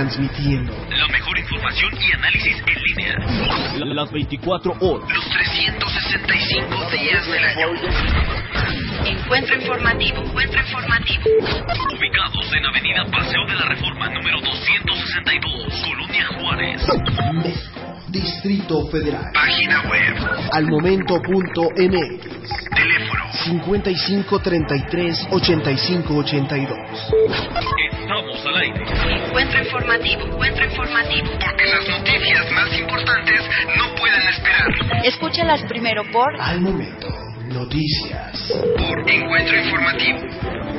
transmitiendo la mejor información y análisis en línea. las 24 horas. Los 365 días del año. Encuentro informativo, encuentro informativo. Ubicados en Avenida Paseo de la Reforma número 262, Colonia Juárez. México, Distrito Federal. Página web. Al momento.mx. Teléfono. 55 33 85 82. Estamos al aire. Encuentro informativo, encuentro informativo. Porque las noticias más importantes no pueden esperar. Escúchalas primero por Al momento, noticias. Por Encuentro Informativo.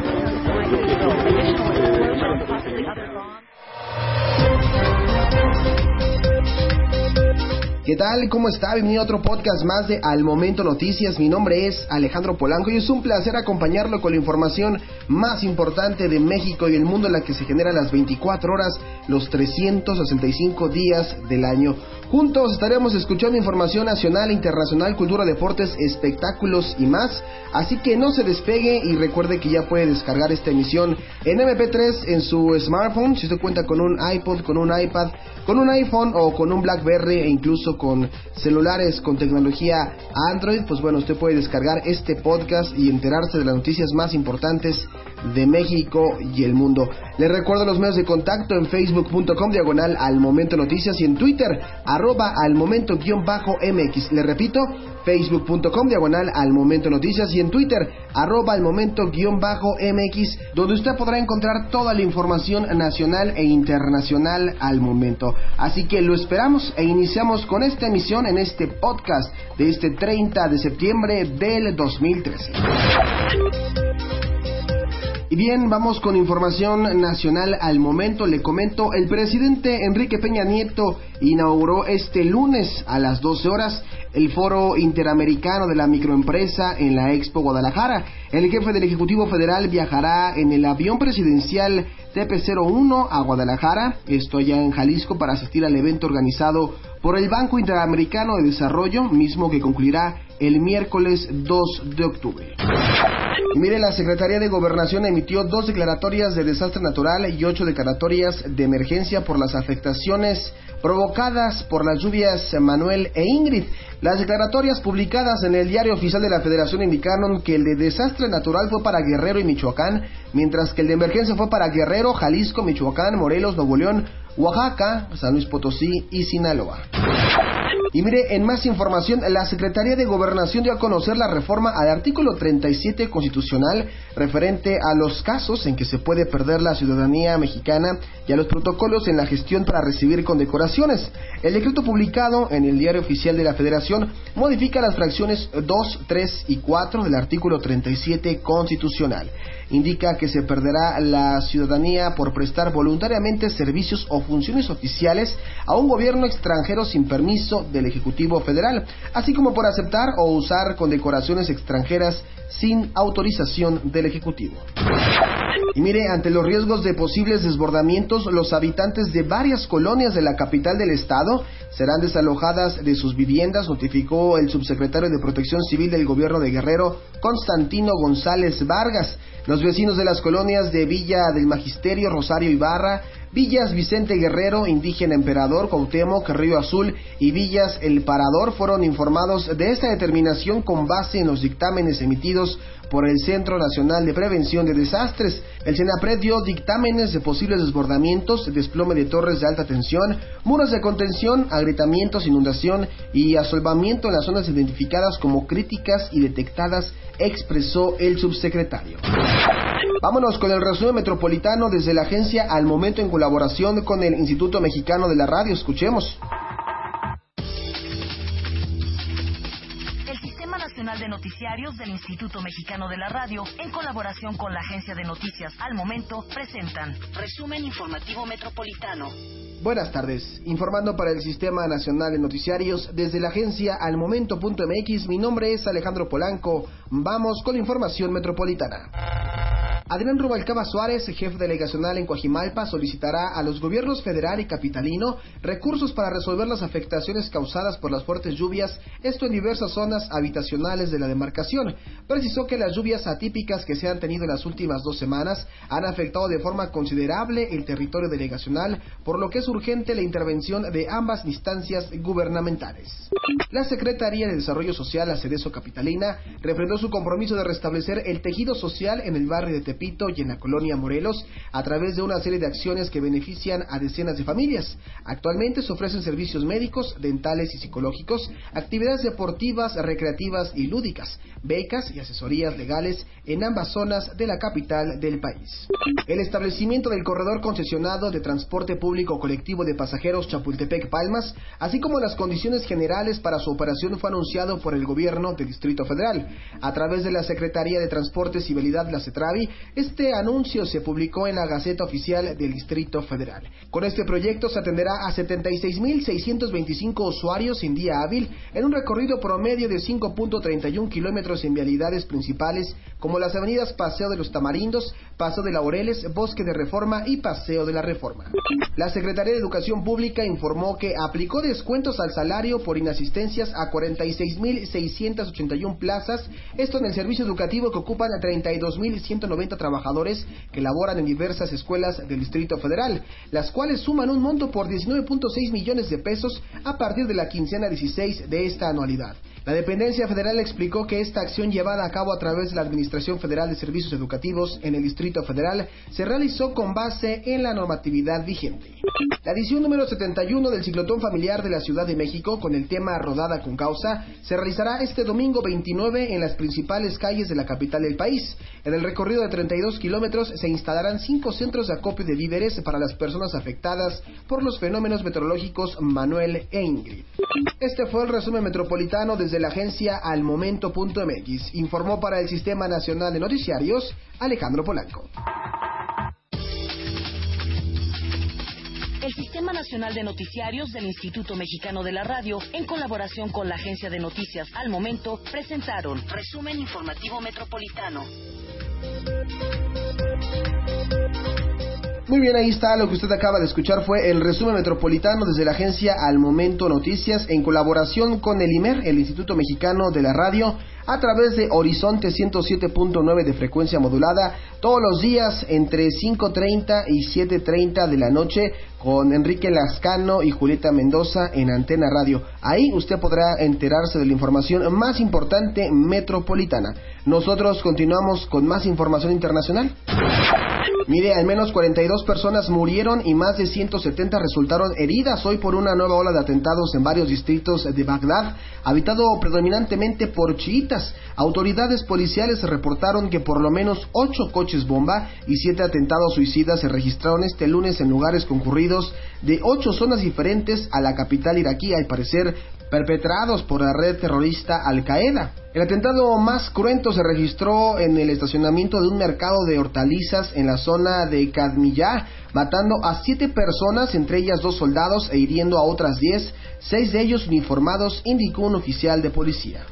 ¿Qué tal? ¿Cómo está? Bienvenido a otro podcast más de Al Momento Noticias. Mi nombre es Alejandro Polanco y es un placer acompañarlo con la información más importante de México y el mundo en la que se genera las 24 horas, los 365 días del año. Juntos estaremos escuchando información nacional, internacional, cultura, deportes, espectáculos y más. Así que no se despegue y recuerde que ya puede descargar esta emisión en MP3 en su smartphone. Si usted cuenta con un iPod, con un iPad, con un iPhone o con un BlackBerry e incluso con celulares con tecnología Android, pues bueno, usted puede descargar este podcast y enterarse de las noticias más importantes de México y el mundo. Les recuerdo los medios de contacto en facebook.com diagonal al momento noticias y en Twitter arroba al momento guion bajo MX. Le repito, facebook.com diagonal al momento noticias y en Twitter arroba al momento guion bajo MX, donde usted podrá encontrar toda la información nacional e internacional al momento. Así que lo esperamos e iniciamos con esta emisión en este podcast de este 30 de septiembre del 2013. Y bien, vamos con información nacional al momento. Le comento, el presidente Enrique Peña Nieto inauguró este lunes a las 12 horas el Foro Interamericano de la Microempresa en la Expo Guadalajara. El jefe del Ejecutivo Federal viajará en el avión presidencial TP-01 a Guadalajara, esto allá en Jalisco, para asistir al evento organizado por el Banco Interamericano de Desarrollo, mismo que concluirá el miércoles 2 de octubre. Mire, la Secretaría de Gobernación emitió dos declaratorias de desastre natural y ocho declaratorias de emergencia por las afectaciones provocadas por las lluvias Manuel e Ingrid. Las declaratorias publicadas en el Diario Oficial de la Federación indicaron que el de desastre natural fue para Guerrero y Michoacán, mientras que el de emergencia fue para Guerrero, Jalisco, Michoacán, Morelos, Nuevo León, Oaxaca, San Luis Potosí y Sinaloa. Y mire, en más información, la Secretaría de Gobernación dio a conocer la reforma al artículo 37 constitucional referente a los casos en que se puede perder la ciudadanía mexicana y a los protocolos en la gestión para recibir condecoraciones. El decreto publicado en el Diario Oficial de la Federación modifica las fracciones 2, 3 y 4 del artículo 37 constitucional. Indica que se perderá la ciudadanía por prestar voluntariamente servicios o funciones oficiales a un gobierno extranjero sin permiso del Ejecutivo Federal, así como por aceptar o usar condecoraciones extranjeras sin autorización del Ejecutivo. Y mire, ante los riesgos de posibles desbordamientos, los habitantes de varias colonias de la capital del estado serán desalojadas de sus viviendas, notificó el subsecretario de Protección Civil del gobierno de Guerrero, Constantino González Vargas. Los vecinos de las colonias de Villa del Magisterio, Rosario Ibarra, Villas Vicente Guerrero, Indígena Emperador, Cuauhtémoc, Río Azul y Villas El Parador fueron informados de esta determinación con base en los dictámenes emitidos por el Centro Nacional de Prevención de Desastres. El CENAPRED dio dictámenes de posibles desbordamientos, desplome de torres de alta tensión, muros de contención, agrietamientos, inundación y asolvamiento en las zonas identificadas como críticas y detectadas, expresó el subsecretario. Vámonos con el resumen metropolitano desde la agencia al momento en colaboración con el Instituto Mexicano de la Radio. Escuchemos. El Sistema Nacional de Noticiarios del Instituto Mexicano de la Radio, en colaboración con la Agencia de Noticias Al Momento, presentan Resumen Informativo Metropolitano. Buenas tardes, informando para el Sistema Nacional de Noticiarios desde la agencia al momento.mx, mi nombre es Alejandro Polanco, vamos con la información metropolitana. Adrián Rubalcaba Suárez, jefe delegacional en Coajimalpa, solicitará a los gobiernos federal y capitalino recursos para resolver las afectaciones causadas por las fuertes lluvias, esto en diversas zonas habitacionales de la demarcación. Precisó que las lluvias atípicas que se han tenido en las últimas dos semanas han afectado de forma considerable el territorio delegacional, por lo que es urgente la intervención de ambas instancias gubernamentales. La Secretaría de Desarrollo Social, la Cedeso Capitalina, refrendó su compromiso de restablecer el tejido social en el barrio de Y en la colonia Morelos a través de una serie de acciones que benefician a decenas de familias. Actualmente se ofrecen servicios médicos, dentales y psicológicos, actividades deportivas, recreativas y lúdicas, becas y asesorías legales en ambas zonas de la capital del país. El establecimiento del corredor concesionado de transporte público colectivo de pasajeros Chapultepec Palmas, así como las condiciones generales para su operación fue anunciado por el gobierno del Distrito Federal. A través de la Secretaría de Transportes y Vialidad, la CETRAVI, este anuncio se publicó en la Gaceta Oficial del Distrito Federal. Con este proyecto se atenderá a 76.625 usuarios en día hábil en un recorrido promedio de 5.31 kilómetros en vialidades principales como las avenidas Paseo de los Tamarindos, Paseo de Laureles, Bosque de Reforma y Paseo de la Reforma. La Secretaría de Educación Pública informó que aplicó descuentos al salario por inasistencias a 46.681 plazas, esto en el servicio educativo que ocupan a 32.190 trabajadores que laboran en diversas escuelas del Distrito Federal, las cuales suman un monto por 19.6 millones de pesos a partir de la quincena 16 de esta anualidad. La dependencia federal explicó que esta acción llevada a cabo a través de la Administración Federal de Servicios Educativos en el Distrito Federal se realizó con base en la normatividad vigente. La edición número 71 del Ciclotón Familiar de la Ciudad de México con el tema Rodada con Causa se realizará este domingo 29 en las principales calles de la capital del país. En el recorrido de 32 kilómetros se instalarán cinco centros de acopio de víveres para las personas afectadas por los fenómenos meteorológicos Manuel e Ingrid. Este fue el resumen metropolitano desde la agencia almomento.mx. Informó para el Sistema Nacional de Noticiarios Alejandro Polanco. El Sistema Nacional de Noticiarios del Instituto Mexicano de la Radio, en colaboración con la Agencia de Noticias Al Momento, presentaron Resumen Informativo Metropolitano. Muy bien, ahí está. Lo que usted acaba de escuchar fue el resumen metropolitano desde la agencia Al Momento Noticias en colaboración con el IMER, el Instituto Mexicano de la Radio, a través de Horizonte 107.9 de frecuencia modulada, todos los días entre 5.30 y 7.30 de la noche con Enrique Lascano y Julieta Mendoza en Antena Radio. Ahí usted podrá enterarse de la información más importante metropolitana. Nosotros continuamos con más información internacional. Mire, al menos 42 personas murieron y más de 170 resultaron heridas hoy por una nueva ola de atentados en varios distritos de Bagdad, habitado predominantemente por chiitas. Autoridades policiales reportaron que por lo menos 8 coches bomba y 7 atentados suicidas se registraron este lunes en lugares concurridos de 8 zonas diferentes a la capital iraquí, al parecer perpetrados por la red terrorista Al Qaeda. El atentado más cruento se registró en el estacionamiento de un mercado de hortalizas en la zona de Kadmiyah, matando a siete personas, entre ellas dos soldados, e hiriendo a otras diez, seis de ellos uniformados, indicó un oficial de policía.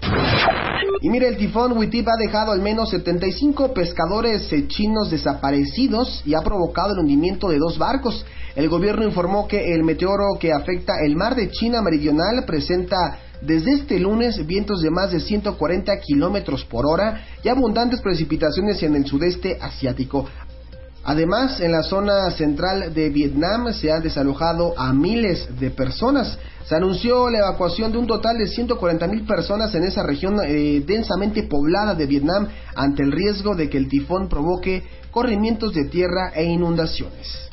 Y mire, el tifón Witip ha dejado al menos 75 pescadores eh, chinos desaparecidos y ha provocado el hundimiento de dos barcos. El gobierno informó que el meteoro que afecta el mar de China Meridional presenta desde este lunes vientos de más de 140 kilómetros por hora y abundantes precipitaciones en el sudeste asiático. Además, en la zona central de Vietnam se han desalojado a miles de personas. Se anunció la evacuación de un total de 140 mil personas en esa región eh, densamente poblada de Vietnam ante el riesgo de que el tifón provoque corrimientos de tierra e inundaciones.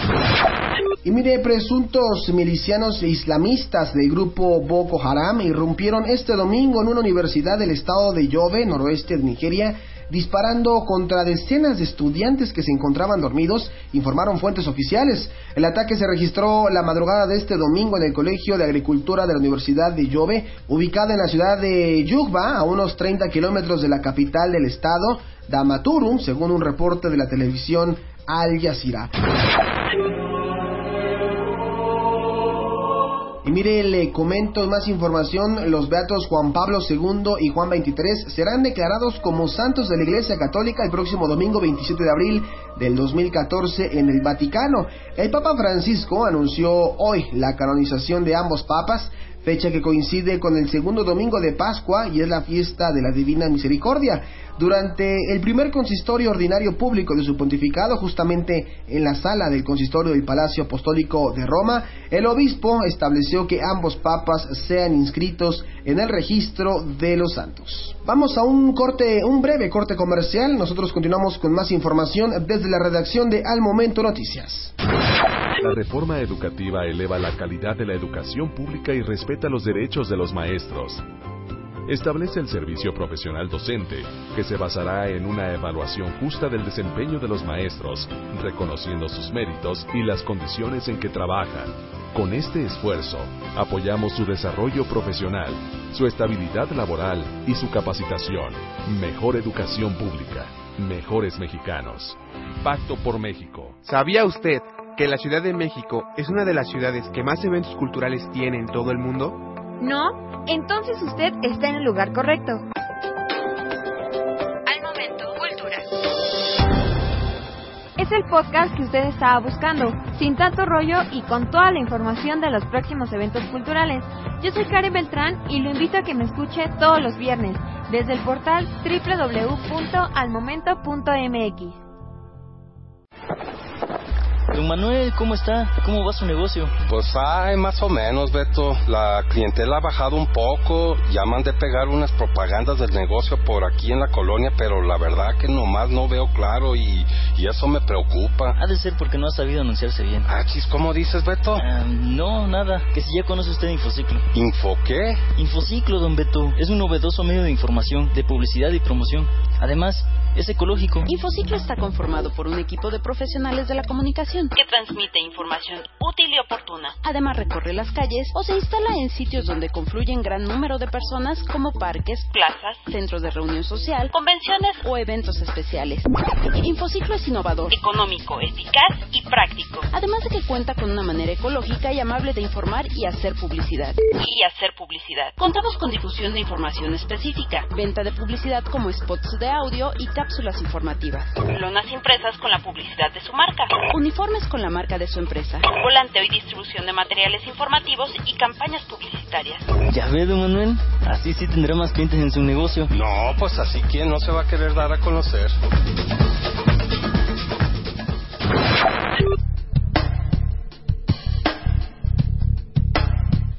Y mire, presuntos milicianos islamistas del grupo Boko Haram irrumpieron este domingo en una universidad del estado de Yobe, noroeste de Nigeria, disparando contra decenas de estudiantes que se encontraban dormidos, informaron fuentes oficiales. El ataque se registró la madrugada de este domingo en el Colegio de Agricultura de la Universidad de Yobe, ubicada en la ciudad de Yugba, a unos 30 kilómetros de la capital del estado, Damaturum, según un reporte de la televisión Al Jazeera. Y mire, le comento más información. Los beatos Juan Pablo II y Juan XXIII serán declarados como santos de la Iglesia Católica el próximo domingo 27 de abril del 2014 en el Vaticano. El Papa Francisco anunció hoy la canonización de ambos papas fecha que coincide con el segundo domingo de Pascua y es la fiesta de la Divina Misericordia. Durante el primer consistorio ordinario público de su pontificado, justamente en la sala del consistorio del Palacio Apostólico de Roma, el obispo estableció que ambos papas sean inscritos en el registro de los santos. Vamos a un corte, un breve corte comercial. Nosotros continuamos con más información desde la redacción de Al Momento Noticias. La reforma educativa eleva la calidad de la educación pública y respeta los derechos de los maestros. Establece el servicio profesional docente, que se basará en una evaluación justa del desempeño de los maestros, reconociendo sus méritos y las condiciones en que trabajan. Con este esfuerzo, apoyamos su desarrollo profesional, su estabilidad laboral y su capacitación. Mejor educación pública, mejores mexicanos. Pacto por México. ¿Sabía usted que la Ciudad de México es una de las ciudades que más eventos culturales tiene en todo el mundo? No, entonces usted está en el lugar correcto. Al momento, cultura. Es el podcast que usted estaba buscando, sin tanto rollo y con toda la información de los próximos eventos culturales. Yo soy Karen Beltrán y lo invito a que me escuche todos los viernes desde el portal www.almomento.mx. Don Manuel, ¿cómo está? ¿Cómo va su negocio? Pues hay más o menos, Beto. La clientela ha bajado un poco. Ya mandé pegar unas propagandas del negocio por aquí en la colonia, pero la verdad que nomás no veo claro y, y eso me preocupa. Ha de ser porque no ha sabido anunciarse bien. Ah, chis, ¿cómo dices, Beto? Ah, no, nada. Que si ya conoce usted Infociclo. ¿Info qué? Infociclo, don Beto. Es un novedoso medio de información, de publicidad y promoción. Además, es ecológico. Infociclo está conformado por un equipo de profesionales de la comunicación Que transmite información útil y oportuna. Además recorre las calles o se instala en sitios donde confluyen gran número de personas como parques, Plazas, centros de reunión social convenciones, o eventos especiales. Infociclo es innovador, económico, eficaz y práctico. además de que cuenta con una manera ecológica y amable de informar y hacer publicidad. Y hacer publicidad. Contamos con difusión de información específica. Venta de publicidad como spots de audio y cápsulas informativas. Lonas impresas con la publicidad de su marca. Uniformes con la marca de su empresa. Volanteo y distribución de materiales informativos y campañas publicitarias. Ya ve, don Manuel. Así sí tendrá más clientes en su negocio. No, pues así quién no se va a querer dar a conocer.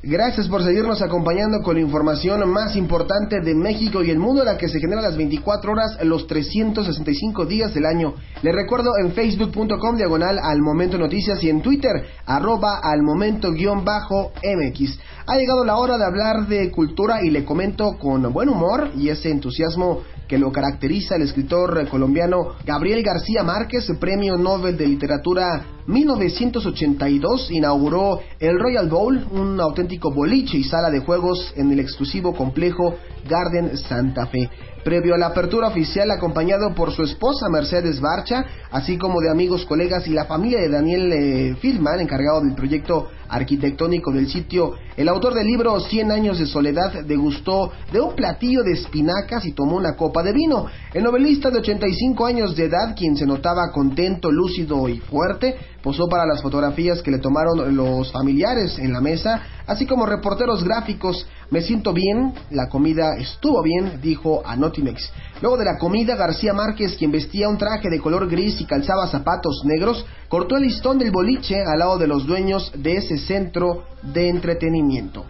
Gracias por seguirnos acompañando con la información más importante de México y el mundo, la que se genera las 24 horas, los 365 días del año. Les recuerdo en facebook.com diagonal al momento noticias y en Twitter arroba al momento guion bajo MX. Ha llegado la hora de hablar de cultura y le comento con buen humor y ese entusiasmo que lo caracteriza el escritor colombiano Gabriel García Márquez, Premio Nobel de Literatura 1982, inauguró el Royal Bowl, un auténtico boliche y sala de juegos en el exclusivo complejo Garden Santa Fe. Previo a la apertura oficial, acompañado por su esposa Mercedes Barcha, así como de amigos, colegas y la familia de Daniel eh, Filman, encargado del proyecto arquitectónico del sitio, el autor del libro 100 años de soledad degustó de un platillo de espinacas y tomó una copa de vino. El novelista de 85 años de edad, quien se notaba contento, lúcido y fuerte, posó para las fotografías que le tomaron los familiares en la mesa, así como reporteros gráficos. Me siento bien, la comida estuvo bien, dijo a Notimex. Luego de la comida, García Márquez, quien vestía un traje de color gris y calzaba zapatos negros, cortó el listón del boliche al lado de los dueños de ese centro de entretenimiento.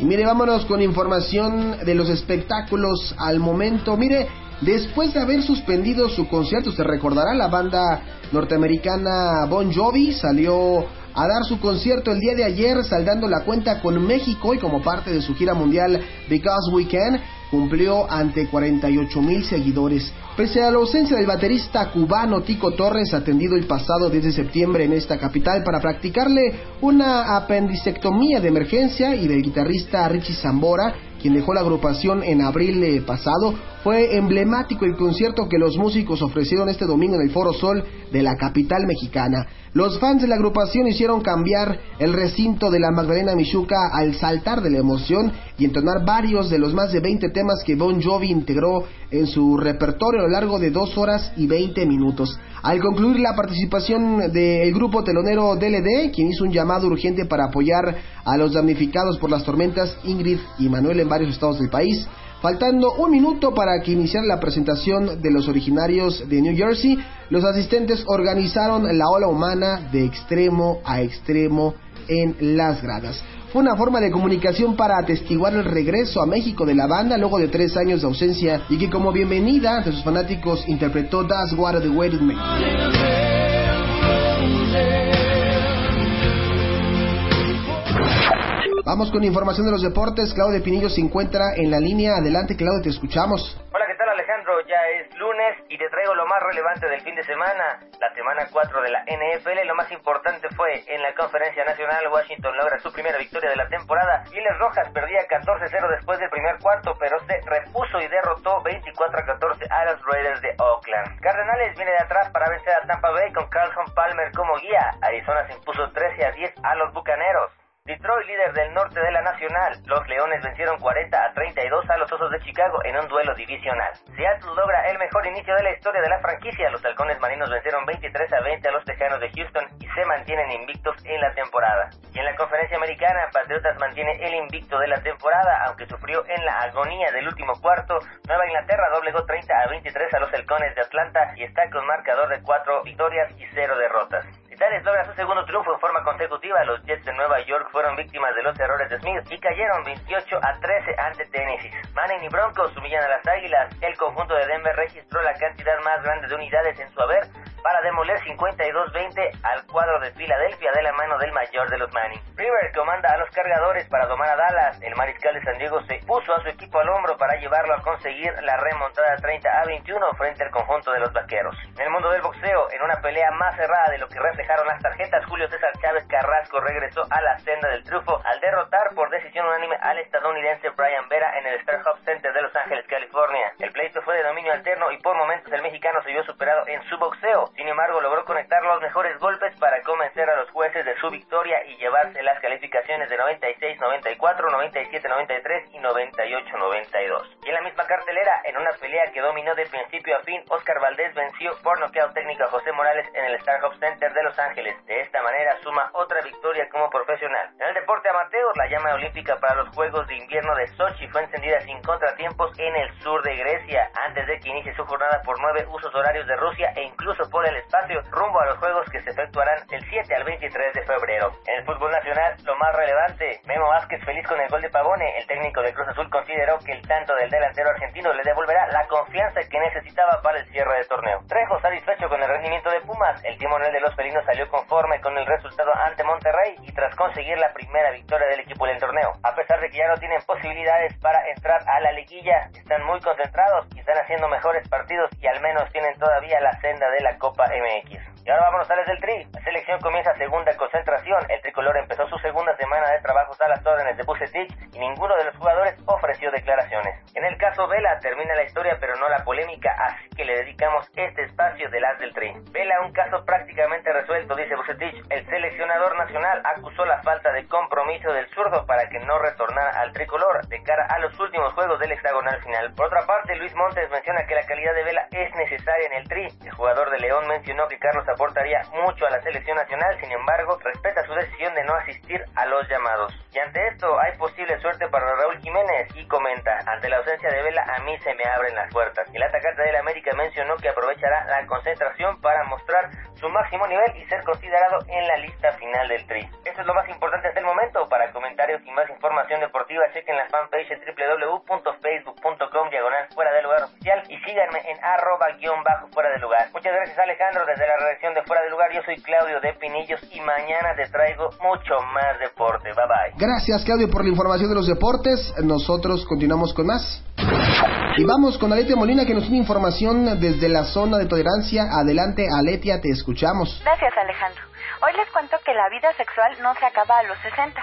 Y mire, vámonos con información de los espectáculos al momento. Mire, después de haber suspendido su concierto, se recordará la banda norteamericana Bon Jovi salió a dar su concierto el día de ayer, saldando la cuenta con México y como parte de su gira mundial Because We Can, cumplió ante 48 mil seguidores. Pese a la ausencia del baterista cubano Tico Torres, atendido el pasado 10 de septiembre en esta capital para practicarle una apendicectomía de emergencia y del guitarrista Richie Zambora, quien dejó la agrupación en abril pasado, fue emblemático el concierto que los músicos ofrecieron este domingo en el Foro Sol de la capital mexicana. Los fans de la agrupación hicieron cambiar el recinto de la Magdalena Michuca al saltar de la emoción y entonar varios de los más de 20 temas que Bon Jovi integró en su repertorio a lo largo de dos horas y 20 minutos. Al concluir la participación del grupo telonero DLD, quien hizo un llamado urgente para apoyar a los damnificados por las tormentas Ingrid y Manuel en varios estados del país, Faltando un minuto para que iniciara la presentación de los originarios de New Jersey, los asistentes organizaron la ola humana de extremo a extremo en las gradas. Fue una forma de comunicación para atestiguar el regreso a México de la banda luego de tres años de ausencia y que como bienvenida ante sus fanáticos interpretó Das What the Waited Me. Vamos con información de los deportes. Claudio Pinillo se encuentra en la línea. Adelante, Claudio, te escuchamos. Hola, ¿qué tal Alejandro? Ya es lunes y te traigo lo más relevante del fin de semana. La semana 4 de la NFL, lo más importante fue en la conferencia nacional, Washington logra su primera victoria de la temporada. Giles Rojas perdía 14-0 después del primer cuarto, pero se repuso y derrotó 24-14 a los Raiders de Oakland. Cardenales viene de atrás para vencer a Tampa Bay con Carlson Palmer como guía. Arizona se impuso 13 a 10 a los Bucaneros. Detroit, líder del norte de la Nacional. Los Leones vencieron 40 a 32 a los Osos de Chicago en un duelo divisional. Seattle logra el mejor inicio de la historia de la franquicia. Los Halcones Marinos vencieron 23 a 20 a los Tejanos de Houston y se mantienen invictos en la temporada. Y en la conferencia americana, Patriotas mantiene el invicto de la temporada, aunque sufrió en la agonía del último cuarto. Nueva Inglaterra doblegó 30 a 23 a los Halcones de Atlanta y está con marcador de 4 victorias y 0 derrotas. Titanes logra su segundo triunfo en forma consecutiva. Los Jets de Nueva York fueron víctimas de los errores de Smith y cayeron 28 a 13 ante Tennessee. Manning y Broncos humillan a las Águilas. El conjunto de Denver registró la cantidad más grande de unidades en su haber para demoler 52-20 al cuadro de Filadelfia de la mano del mayor de los Manning. River comanda a los cargadores para domar a Dallas. El mariscal de San Diego se puso a su equipo al hombro para llevarlo a conseguir la remontada 30 a 21 frente al conjunto de los vaqueros. En el mundo del boxeo, en una pelea más cerrada de lo que reflejaron las tarjetas, Julio César Chávez Carrasco regresó a la senda del triunfo al derrotar por decisión unánime al estadounidense Brian Vera en el Star Hub Center de Los Ángeles, California. El pleito fue de dominio alterno y por momentos el mexicano se vio superado en su boxeo. Sin embargo, logró conectar los mejores golpes para convencer a los jueces de su victoria y llevarse las calificaciones de 96-94, 97-93 y 98-92. Y en la misma cartelera, en una pelea que dominó de principio a fin, Oscar Valdés venció por noqueo técnico a José Morales en el Star Center de Los Ángeles. De esta manera suma otra victoria como profesional. En el deporte amateur, la llama olímpica para los Juegos de Invierno de Sochi fue encendida sin contratiempos en el sur de Grecia, antes de que inicie su jornada por nueve usos horarios de Rusia e incluso por el espacio rumbo a los Juegos que se efectuarán del 7 al 23 de febrero. En el fútbol nacional, lo más relevante, Memo Vázquez feliz con el gol de Pavone, el técnico de Cruz Azul consideró que el tanto del delantero argentino le devolverá la confianza que necesitaba para el cierre del torneo. Trejo satisfecho con el rendimiento de Pumas, el timonel de los felinos salió conforme con el resultado ante Monterrey y tras conseguir la primera victoria del equipo en el torneo. A pesar de que ya no tienen posibilidades para entrar a la liguilla, están muy concentrados están haciendo mejores partidos y al menos tienen todavía la senda de la Copa MX. Y ahora vámonos a las del Tri. La selección comienza segunda concentración. El tricolor empezó su segunda semana de trabajos a las órdenes de Bucetich y ninguno de los jugadores ofreció declaraciones. En el caso Vela termina la historia pero no la polémica, así que le dedicamos este espacio de las del Tri. Vela un caso prácticamente resuelto, dice Bucetich. El seleccionador nacional acusó la falta de compromiso del zurdo para que no retornara al tricolor de cara a los últimos juegos del hexagonal final. Por otra parte, Luis Montes menciona que la calidad de Vela es necesaria en el Tri. El jugador de León mencionó que Carlos aportaría mucho a la selección nacional, sin embargo, respeta su decisión de no asistir a los llamados. Y ante esto, hay posible suerte para Raúl Jiménez y comenta, ante la ausencia de Vela, a mí se me abren las puertas. El atacante del América mencionó que aprovechará la concentración para mostrar su máximo nivel y ser considerado en la lista final del Tri. Eso es lo más importante hasta el momento. Para comentarios y más información deportiva, chequen la fanpage www.facebook.com diagonal fuera del lugar oficial y síganme en arroba guion bajo fuera del lugar. Muchas gracias Alejandro desde la redacción de Fuera del Lugar. Yo soy Claudio de Pinillos y mañana te traigo mucho más deporte. Bye bye. Gracias Claudio por la información de los deportes. Nosotros continuamos con más. Y vamos con Aletia Molina que nos tiene información desde la zona de tolerancia. Adelante Aletia, te escuchamos. Gracias Alejandro. Hoy les cuento que la vida sexual no se acaba a los 60.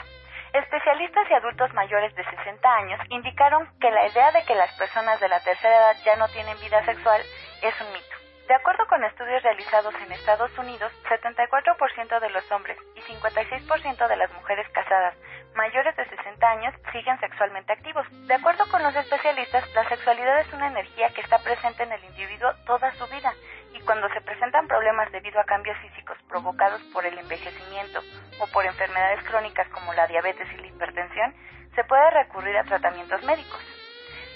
Especialistas y adultos mayores de 60 años indicaron que la idea de que las personas de la tercera edad ya no tienen vida sexual es un mito. De acuerdo con estudios realizados en Estados Unidos, 74% de los hombres y 56% de las mujeres casadas mayores de 60 años siguen sexualmente activos. De acuerdo con los especialistas, la sexualidad es una energía que está presente en el individuo toda su vida y cuando se presentan problemas debido a cambios físicos provocados por el envejecimiento o por enfermedades crónicas como la diabetes y la hipertensión, se puede recurrir a tratamientos médicos.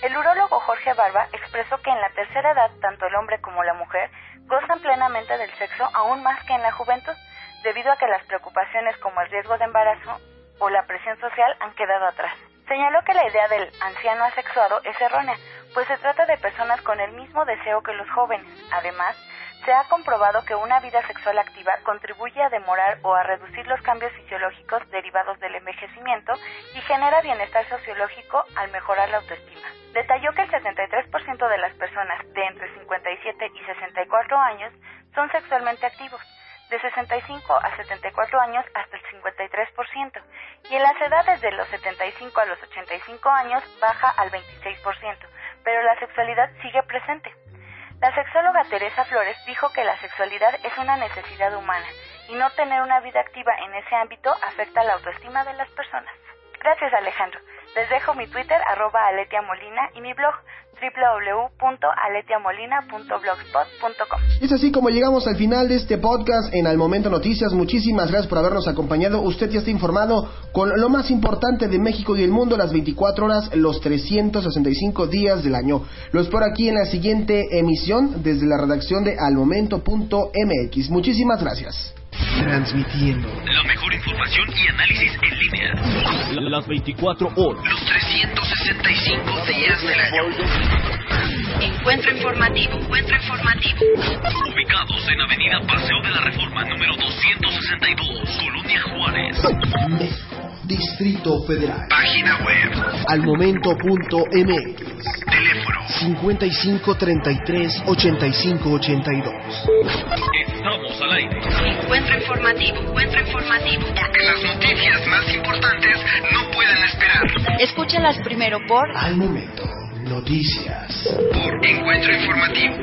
El urólogo Jorge Barba expresó que en la tercera edad tanto el hombre como la mujer gozan plenamente del sexo aún más que en la juventud, debido a que las preocupaciones como el riesgo de embarazo o la presión social han quedado atrás. Señaló que la idea del anciano asexuado es errónea, pues se trata de personas con el mismo deseo que los jóvenes. Además, se ha comprobado que una vida sexual activa contribuye a demorar o a reducir los cambios fisiológicos derivados del envejecimiento y genera bienestar sociológico al mejorar la autoestima. Detalló que el 73% de las personas de entre 57 y 64 años son sexualmente activos, de 65 a 74 años hasta el 53%, y en las edades de los 75 a los 85 años baja al 26%, pero la sexualidad sigue presente. La sexóloga Teresa Flores dijo que la sexualidad es una necesidad humana y no tener una vida activa en ese ámbito afecta la autoestima de las personas. Gracias Alejandro. Les dejo mi Twitter arroba Aletia Molina y mi blog www.aletiamolina.blogspot.com. Es así como llegamos al final de este podcast en Al Momento Noticias. Muchísimas gracias por habernos acompañado. Usted ya está informado con lo más importante de México y el mundo las 24 horas, los 365 días del año. Lo espero aquí en la siguiente emisión desde la redacción de almomento.mx. Muchísimas gracias. Transmitiendo la mejor información y análisis en línea. Las 24 horas. Los 365 días del año. Encuentro informativo, encuentro informativo. Ubicados en Avenida Paseo de la Reforma número 262, Colonia Juárez. Distrito Federal. Página web. Almomento.mx. Teléfono 5533 8582. Estamos al aire. Encuentro informativo, encuentro informativo. Porque las noticias más importantes no pueden esperar. Escúchalas primero por Al Momento. Noticias. Por Encuentro Informativo.